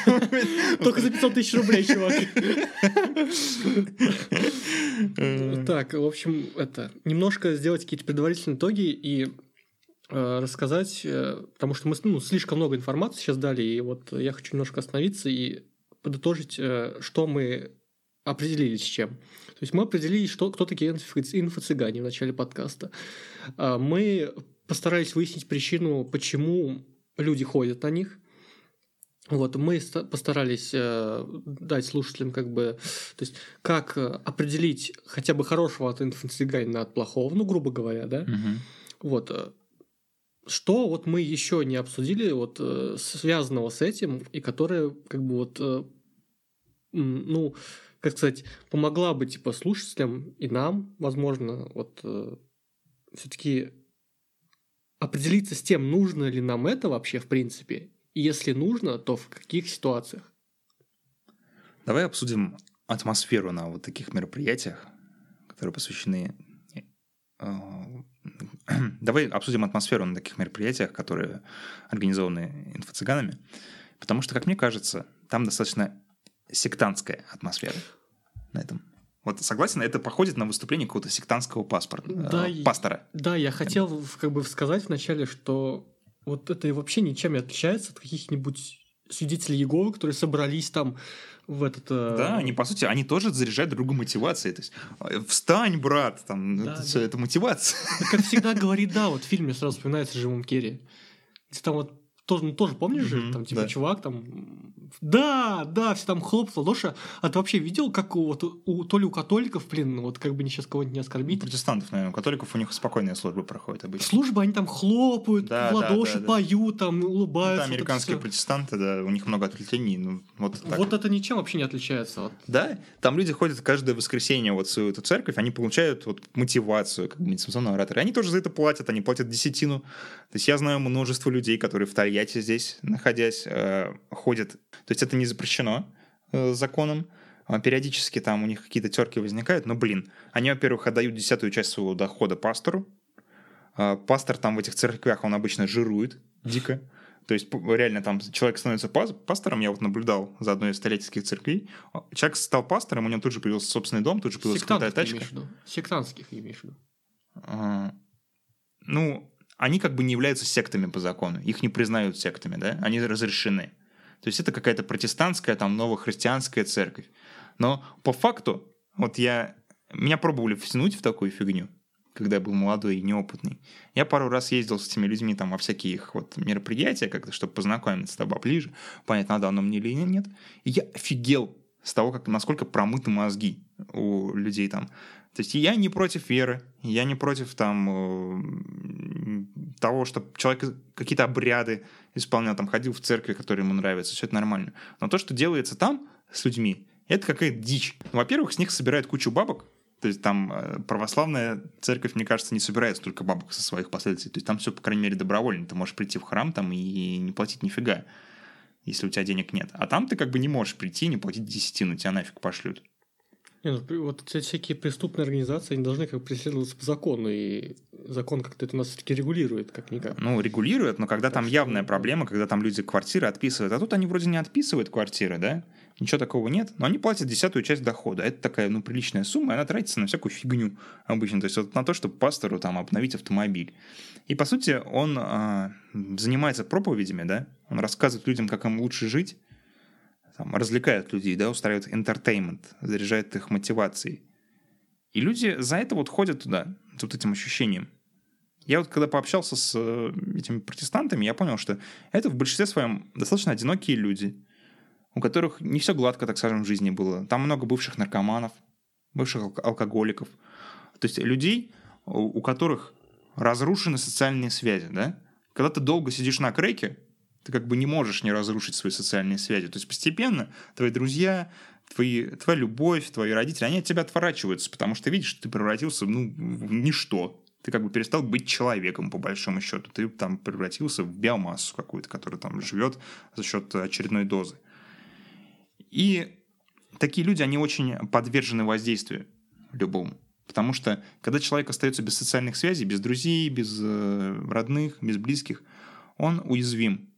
Только за 500 тысяч рублей, чувак. Так, в общем, это. Немножко сделать какие-то предварительные итоги и э, рассказать, э, потому что мы ну, слишком много информации сейчас дали, и вот я хочу немножко остановиться и подытожить, что мы определили с чем. То есть мы определили, что, кто такие инфо-цыгане в начале подкаста. А, мы постарались выяснить причину, почему люди ходят на них. Вот, мы постарались э, дать слушателям как бы, то есть, как определить хотя бы хорошего от инфо-цыганина от плохого, ну, грубо говоря, да. Угу. Вот, э, что вот мы еще не обсудили, вот, э, связанного с этим, и которое, как бы, вот, э, ну, как сказать, помогла бы типа слушателям и нам, возможно, вот э, все-таки определиться с тем, нужно ли нам это вообще в принципе, и если нужно, то в каких ситуациях. Давай обсудим атмосферу на вот таких мероприятиях, которые посвящены... Э, давай обсудим атмосферу на таких мероприятиях, которые организованы инфо-цыганами. Потому что, как мне кажется, там достаточно сектантская атмосфера на этом. Вот согласен, это походит на выступление какого-то сектантского паспорта, да, э, пастора. Да, я хотел как бы сказать вначале, что вот это вообще ничем не отличается от каких-нибудь свидетелей Иеговы, которые собрались там в этот... Э... Да, они, по сути, они тоже заряжают другу мотивацией. То есть, э, встань, брат, там, да, это, да. Все, это мотивация. Как всегда говорит, да, вот в фильме сразу вспоминается Джимом Керри. Там вот тоже, ну, тоже помнишь же, там, типа, да. чувак там да, да, все там хлоп в ладоши. А ты вообще видел, как у, вот, у, то ли у католиков, блин, вот как бы не сейчас кого-нибудь не оскорбить. Протестантов, наверное. У католиков у них спокойная служба проходит обычно. Служба, они там хлопают, да, в ладоши да, да, поют, там улыбаются. Ну, да, американские вот протестанты, да, у них много отвлечений. Ну, вот, так. вот это ничем вообще не отличается. Вот. Да, там люди ходят каждое воскресенье вот в свою эту церковь, они получают вот мотивацию, как медитационного оратора. Они тоже за это платят, они платят десятину. То есть я знаю множество людей, которые в Тольятти здесь, находясь, э, ходят то есть это не запрещено э, законом. А периодически там у них какие-то терки возникают, но, блин, они, во-первых, отдают десятую часть своего дохода пастору. А пастор там в этих церквях, он обычно жирует дико. То есть реально там человек становится пастором, я вот наблюдал за одной из столетийских церквей. Человек стал пастором, у него тут же появился собственный дом, тут же появилась крутая тачка. Имеешь в виду? Сектантских имеешь в виду? А, ну, они как бы не являются сектами по закону. Их не признают сектами, да? Они разрешены. То есть это какая-то протестантская, там, новохристианская церковь. Но по факту, вот я... Меня пробовали втянуть в такую фигню. когда я был молодой и неопытный. Я пару раз ездил с этими людьми там во всякие их вот мероприятия, как-то, чтобы познакомиться с тобой ближе, понять, надо оно мне или нет. И я офигел с того, как, насколько промыты мозги у людей там. То есть я не против веры, я не против там э, того, чтобы человек какие-то обряды исполнял, там ходил в церкви, которые ему нравятся, все это нормально. Но то, что делается там с людьми, это какая-то дичь. Во-первых, с них собирают кучу бабок, то есть там э, православная церковь, мне кажется, не собирает столько бабок со своих последователей. То есть там все, по крайней мере, добровольно. Ты можешь прийти в храм там и не платить нифига, если у тебя денег нет. А там ты как бы не можешь прийти и не платить десятину, тебя нафиг пошлют. Не, ну, вот эти всякие преступные организации, они должны как бы преследоваться по закону, и закон как-то это у нас все-таки регулирует, как-никак. Ну, регулирует, но когда так там что... явная проблема, когда там люди квартиры отписывают, а тут они вроде не отписывают квартиры, да? ничего такого нет, но они платят десятую часть дохода. Это такая, ну, приличная сумма, и она тратится на всякую фигню обычно. То есть вот на то, чтобы пастору там обновить автомобиль. И, по сути, он э, занимается проповедями, да, он рассказывает людям, как им лучше жить, там, развлекает людей, да, устраивает entertainment, заряжает их мотивацией. И люди за это вот ходят туда, с вот этим ощущением. Я вот когда пообщался с э, этими протестантами, я понял, что это в большинстве своем достаточно одинокие люди – у которых не все гладко, так скажем, в жизни было. Там много бывших наркоманов, бывших алкоголиков. То есть людей, у которых разрушены социальные связи, да? Когда ты долго сидишь на креке, ты как бы не можешь не разрушить свои социальные связи. То есть постепенно твои друзья, твои, твоя любовь, твои родители, они от тебя отворачиваются, потому что видишь, ты превратился ну, в ничто. Ты как бы перестал быть человеком, по большому счету. Ты там превратился в биомассу какую-то, которая там живет за счет очередной дозы. И такие люди, они очень подвержены воздействию любому. Потому что когда человек остается без социальных связей, без друзей, без э, родных, без близких, он уязвим.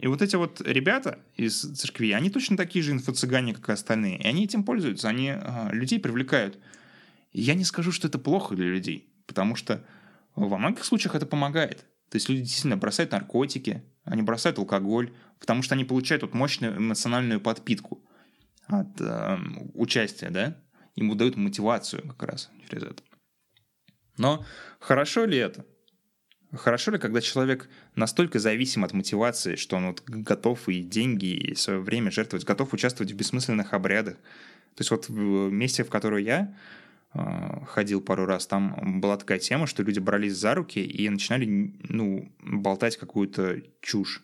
И вот эти вот ребята из церкви, они точно такие же инфо-цыгане, как и остальные. И они этим пользуются, они э, людей привлекают. И я не скажу, что это плохо для людей, потому что во многих случаях это помогает. То есть люди действительно бросают наркотики, они бросают алкоголь, потому что они получают вот мощную эмоциональную подпитку от э, участия, да? Ему дают мотивацию как раз через это. Но хорошо ли это? Хорошо ли, когда человек настолько зависим от мотивации, что он вот готов и деньги, и свое время жертвовать, готов участвовать в бессмысленных обрядах? То есть вот в месте, в которое я э, ходил пару раз, там была такая тема, что люди брались за руки и начинали, ну, болтать какую-то чушь.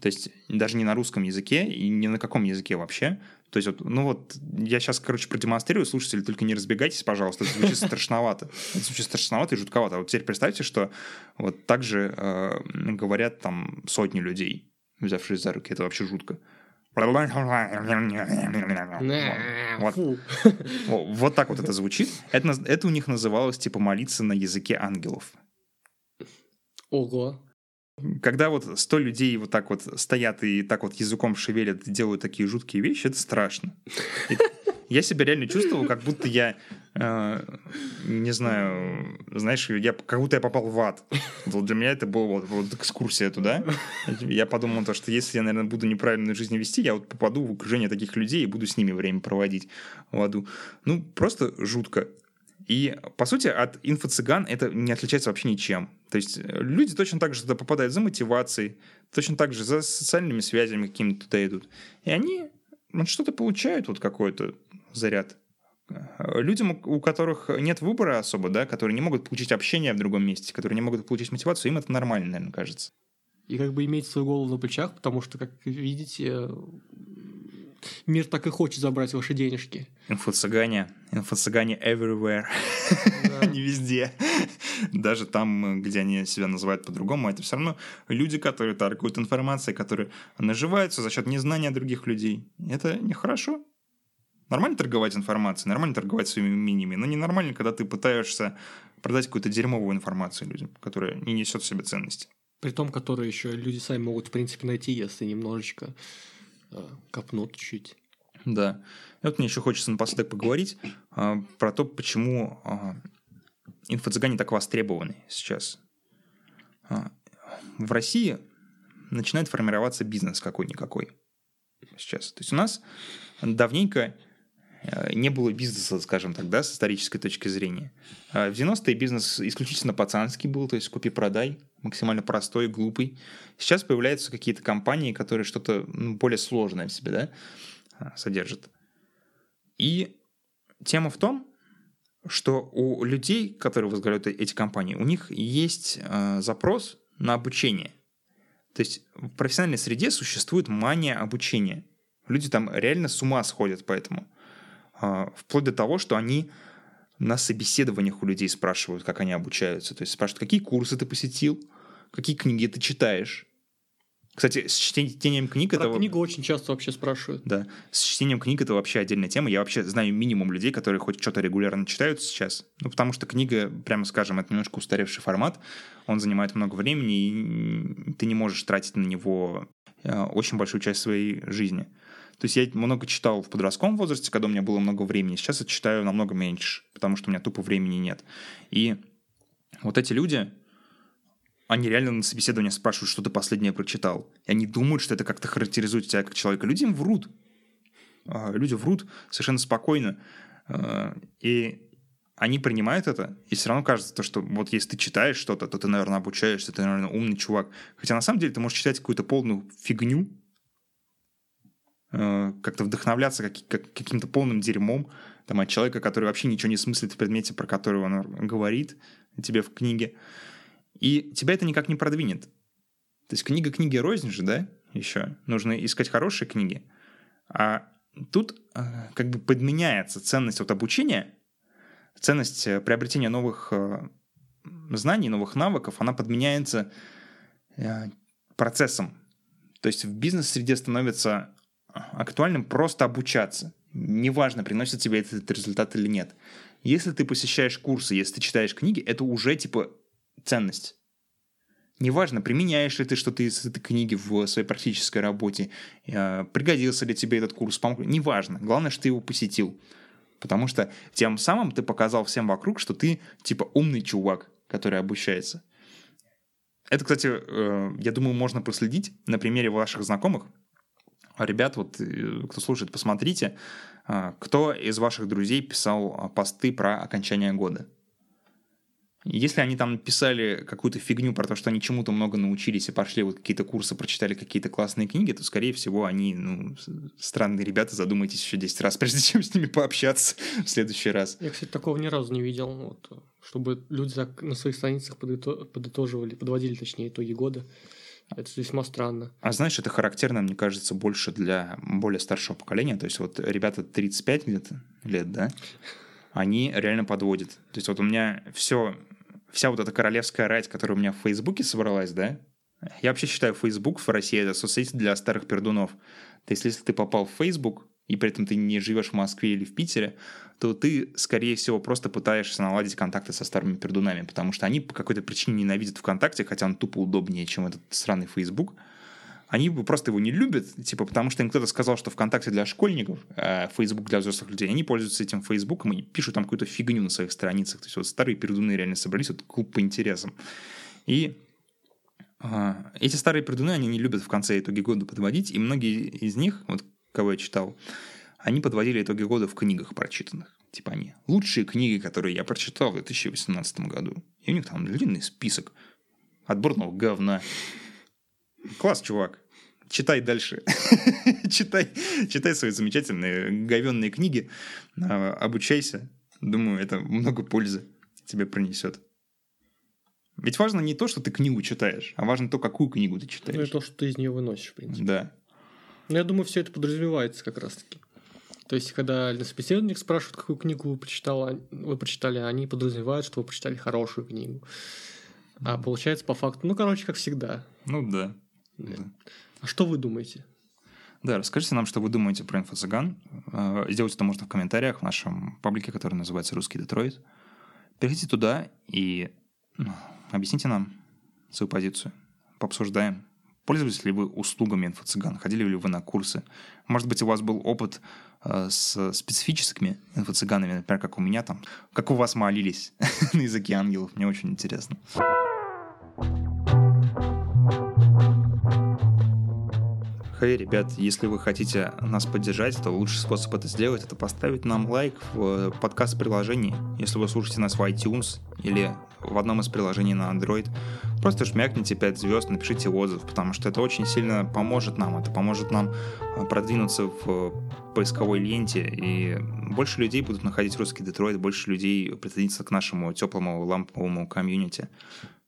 То есть даже не на русском языке и ни на каком языке вообще. То есть вот, ну вот, я сейчас, короче, продемонстрирую, слушатели, только не разбегайтесь, пожалуйста, это звучит страшновато. Это звучит страшновато и жутковато. А вот теперь представьте, что вот так же э, говорят там сотни людей, взявшись за руки. Это вообще жутко. Вот. вот так вот это звучит. Это, это у них называлось типа молиться на языке ангелов. Ого. Когда вот сто людей вот так вот стоят и так вот языком шевелят делают такие жуткие вещи, это страшно. Я себя реально чувствовал, как будто я, э, не знаю, знаешь, я, как будто я попал в ад. Вот для меня это была вот, вот экскурсия туда. Я подумал, то, что если я, наверное, буду неправильную жизнь вести, я вот попаду в окружение таких людей и буду с ними время проводить в аду. Ну, просто жутко. И, по сути, от инфо-цыган это не отличается вообще ничем. То есть э, люди точно так же туда попадают за мотивацией, точно так же за социальными связями какими-то туда идут. И они вот что-то получают, вот какой-то заряд. Э, людям, у которых нет выбора особо, да, которые не могут получить общение в другом месте, которые не могут получить мотивацию, им это нормально, наверное, кажется. И как бы иметь свою голову на плечах, потому что, как видите, мир так и хочет забрать ваши денежки. Инфо-цыгане. Инфо-цыгане everywhere. Они везде. Даже там, где они себя называют по-другому, это все равно люди, которые торгуют информацией, которые наживаются за счет незнания других людей. Это нехорошо. Нормально торговать информацией, нормально торговать своими мнениями, но ненормально, когда ты пытаешься продать какую-то дерьмовую информацию людям, которая не несет в себе ценности. При том, которые еще люди сами могут, в принципе, найти, если немножечко копнут чуть. Да. И вот мне еще хочется напоследок поговорить а, про то, почему а, инфо-цыгане так востребованы сейчас. А, в России начинает формироваться бизнес какой-никакой сейчас. То есть у нас давненько э, не было бизнеса, скажем так, да, с исторической точки зрения. А в 90-е бизнес исключительно пацанский был, то есть купи-продай, максимально простой, глупый. Сейчас появляются какие-то компании, которые что-то ну, более сложное в себе, да, а, содержат. И тема в том, что у людей, которые возглавляют э, эти компании, у них есть э, запрос на обучение. То есть в профессиональной среде существует мания обучения. Люди там реально с ума сходят поэтому. Э, вплоть до того, что они на собеседованиях у людей спрашивают, как они обучаются. То есть спрашивают, какие курсы ты посетил, какие книги ты читаешь, кстати, с чтением книг Про это... книгу очень часто вообще спрашивают. Да, с чтением книг это вообще отдельная тема. Я вообще знаю минимум людей, которые хоть что-то регулярно читают сейчас. Ну, потому что книга, прямо скажем, это немножко устаревший формат. Он занимает много времени, и ты не можешь тратить на него э, очень большую часть своей жизни. То есть я много читал в подростковом возрасте, когда у меня было много времени. Сейчас я читаю намного меньше, потому что у меня тупо времени нет. И вот эти люди, они реально на собеседовании спрашивают, что ты последнее прочитал. И они думают, что это как-то характеризует тебя как человека. Люди им врут. А, люди врут совершенно спокойно. А, и они принимают это, и все равно кажется, то, что вот если ты читаешь что-то, то ты, наверное, обучаешься, ты, наверное, умный чувак. Хотя на самом деле ты можешь читать какую-то полную фигню, как-то вдохновляться как, как, каким-то полным дерьмом там, от человека, который вообще ничего не смыслит в предмете, про который он говорит тебе в книге. И тебя это никак не продвинет. То есть книга книги рознь же, да, еще. Нужно искать хорошие книги. А тут э, как бы подменяется ценность от обучения, ценность э, приобретения новых э, знаний, новых навыков, она подменяется процессом. То есть в бизнес-среде становится актуальным просто обучаться. Неважно, приносит тебе этот результат или нет. Если ты посещаешь курсы, если ты читаешь книги, это уже типа ценность. Неважно, применяешь ли ты что-то из этой книги в своей практической работе, э, пригодился ли тебе этот курс, помог. Неважно. Главное, что ты его посетил. Потому что тем самым ты показал всем вокруг, что ты типа умный чувак, который обучается. Это, кстати, э, я думаю, можно проследить на примере ваших знакомых. Ребят, вот э, кто слушает, посмотрите, кто из ваших друзей писал посты про окончание года. Если они там писали какую-то фигню про то, что они чему-то много научились и пошли вот какие-то курсы, прочитали какие-то классные книги, то, скорее всего, они, ну, странные ребята, задумайтесь еще 10 раз, прежде чем с ними пообщаться в следующий раз. Я, кстати, такого ни разу не видел, вот, чтобы люди так на своих страницах подытоживали, подводили, точнее, итоги года. Это весьма странно. А знаешь, это характерно, мне кажется, больше для более старшего поколения. То есть вот ребята 35 где-то лет, да, они реально подводят. То есть вот у меня все вся вот эта королевская рать, которая у меня в Фейсбуке собралась, да, я вообще считаю Facebook в России это соцсеть для старых пердунов. То есть, если ты попал в Facebook, и при этом ты не живешь в Москве или в Питере, то ты, скорее всего, просто пытаешься наладить контакты со старыми пердунами, потому что они по какой-то причине ненавидят ВКонтакте, хотя он тупо удобнее, чем этот странный Facebook они просто его не любят, типа, потому что им кто-то сказал, что ВКонтакте для школьников, а Facebook для взрослых людей. Они пользуются этим Фейсбуком и пишут там какую-то фигню на своих страницах. То есть вот старые пердуны реально собрались, вот клуб по интересам. И а, эти старые пердуны, они не любят в конце итоги года подводить, и многие из них, вот кого я читал, они подводили итоги года в книгах прочитанных. Типа они лучшие книги, которые я прочитал в 2018 году. И у них там длинный список отборного говна. Класс, чувак. Читай дальше. читай, читай свои замечательные говенные книги. А, обучайся. Думаю, это много пользы тебе принесет. Ведь важно не то, что ты книгу читаешь, а важно то, какую книгу ты читаешь. Ну и то, что ты из нее выносишь, в принципе. Да. Но я думаю, все это подразумевается как раз-таки. То есть, когда на собеседованиях спрашивают, какую книгу вы прочитали, вы прочитали, они подразумевают, что вы прочитали хорошую книгу. А получается по факту, ну, короче, как всегда. Ну да. Да. А что вы думаете? Да, расскажите нам, что вы думаете про инфо-цыган. Э, сделать это можно в комментариях в нашем паблике, который называется «Русский Детройт». Перейдите туда и ну, объясните нам свою позицию. Пообсуждаем. Пользовались ли вы услугами инфо-цыган? Ходили ли вы на курсы? Может быть, у вас был опыт э, с специфическими инфо-цыганами, например, как у меня там. Как у вас молились на языке ангелов? Мне очень интересно. Хей, ребят, если вы хотите нас поддержать, то лучший способ это сделать — это поставить нам лайк в подкаст-приложении. Если вы слушаете нас в iTunes или в одном из приложений на Android, просто шмякните 5 звезд, напишите отзыв, потому что это очень сильно поможет нам. Это поможет нам э, продвинуться в поисковой ленте, и больше людей будут находить русский Детройт, больше людей присоединиться к нашему теплому ламповому комьюнити.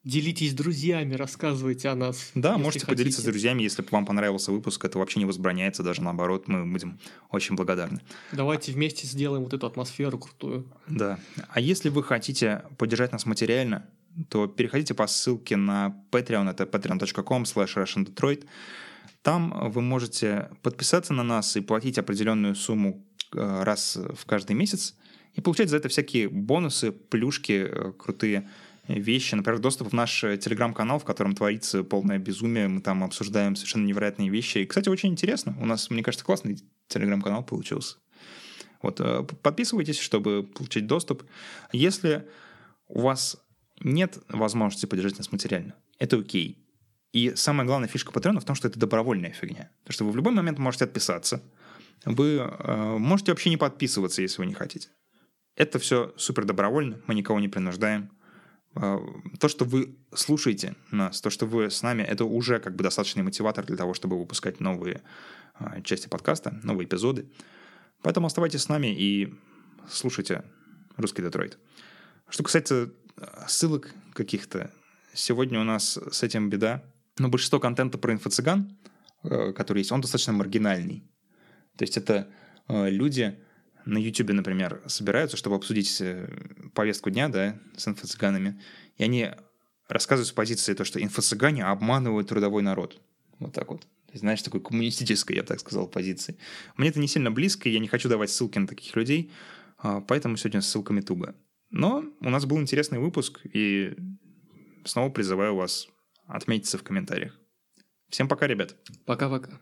Делитесь с друзьями, рассказывайте о нас. Да, можете хотите. поделиться с друзьями, если вам понравился выпуск. Это вообще не возбраняется, даже наоборот, мы будем очень благодарны. Давайте вместе сделаем вот эту атмосферу крутую. Да. А если вы хотите поддержать нас материально, то переходите по ссылке на Patreon, это patreon.com slash russiandetroit. Там вы можете подписаться на нас и платить определенную сумму э, раз в каждый месяц и получать за это всякие бонусы, плюшки э, крутые, вещи, например, доступ в наш э, телеграм-канал, в котором творится полное безумие, мы там обсуждаем совершенно невероятные вещи. И, кстати, очень интересно. У нас, мне кажется, классный телеграм-канал получился. Вот, э, подписывайтесь, чтобы получить доступ. Если у вас нет возможности поддержать нас материально, это окей. И самая главная фишка Патреона в том, что это добровольная фигня. Потому что вы в любой момент можете отписаться. Вы э, можете вообще не подписываться, если вы не хотите. Это все супер добровольно, мы никого не принуждаем. А, то, что вы слушаете нас, то, что вы с нами, это уже как бы достаточный мотиватор для того, чтобы выпускать новые а, части подкаста, новые эпизоды. Поэтому оставайтесь с нами и слушайте «Русский Детройт». Что касается а, ссылок каких-то, сегодня у нас с этим беда. Но большинство контента про инфо-цыган, который есть, он достаточно маргинальный. То есть это люди, на YouTube, например, собираются, чтобы обсудить э, повестку дня, да, с инфо-цыганами, и они рассказывают с позиции то, что инфо-цыгане обманывают трудовой народ. Вот так вот. Знаешь, такой коммунистической, я бы так сказал, позиции. Мне это не сильно близко, и я не хочу давать ссылки на таких людей, а, поэтому сегодня с ссылками туго. Но у нас был интересный выпуск, и снова призываю вас отметиться в комментариях. Всем пока, ребят. Пока-пока.